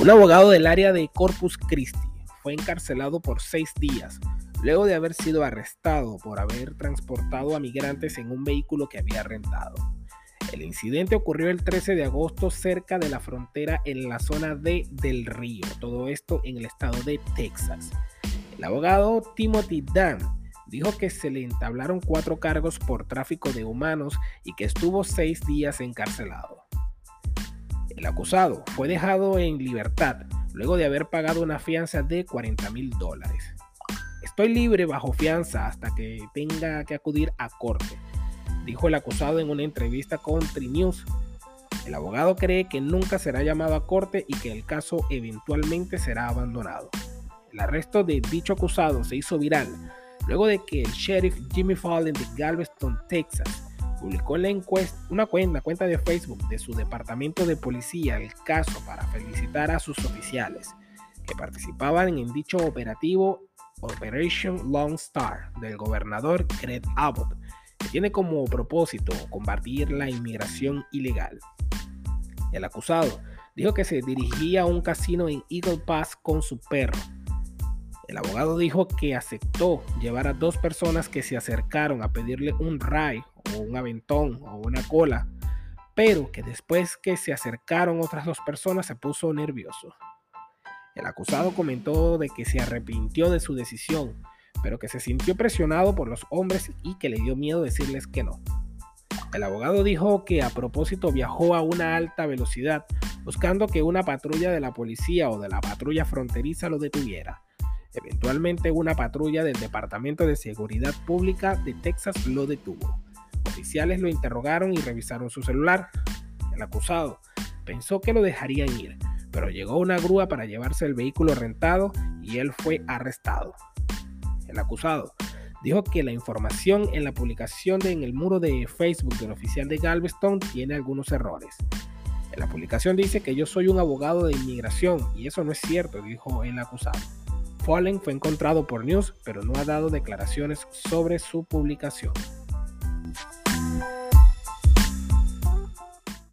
Un abogado del área de Corpus Christi fue encarcelado por seis días luego de haber sido arrestado por haber transportado a migrantes en un vehículo que había rentado. El incidente ocurrió el 13 de agosto cerca de la frontera en la zona de Del Río, todo esto en el estado de Texas. El abogado Timothy Dunn dijo que se le entablaron cuatro cargos por tráfico de humanos y que estuvo seis días encarcelado. El acusado fue dejado en libertad luego de haber pagado una fianza de 40 mil dólares. Estoy libre bajo fianza hasta que tenga que acudir a corte, dijo el acusado en una entrevista con Trinews. El abogado cree que nunca será llamado a corte y que el caso eventualmente será abandonado. El arresto de dicho acusado se hizo viral luego de que el sheriff Jimmy Fallon de Galveston, Texas, publicó la encuesta, una cuenta, cuenta de Facebook de su departamento de policía el caso para felicitar a sus oficiales que participaban en dicho operativo Operation Long Star del gobernador Greg Abbott, que tiene como propósito combatir la inmigración ilegal. El acusado dijo que se dirigía a un casino en Eagle Pass con su perro. El abogado dijo que aceptó llevar a dos personas que se acercaron a pedirle un ray o un aventón o una cola, pero que después que se acercaron otras dos personas se puso nervioso. El acusado comentó de que se arrepintió de su decisión, pero que se sintió presionado por los hombres y que le dio miedo decirles que no. El abogado dijo que a propósito viajó a una alta velocidad buscando que una patrulla de la policía o de la patrulla fronteriza lo detuviera. Eventualmente una patrulla del Departamento de Seguridad Pública de Texas lo detuvo. Oficiales lo interrogaron y revisaron su celular. El acusado pensó que lo dejarían ir, pero llegó una grúa para llevarse el vehículo rentado y él fue arrestado. El acusado dijo que la información en la publicación en el muro de Facebook del oficial de Galveston tiene algunos errores. En la publicación dice que yo soy un abogado de inmigración y eso no es cierto, dijo el acusado. Fallen fue encontrado por News, pero no ha dado declaraciones sobre su publicación.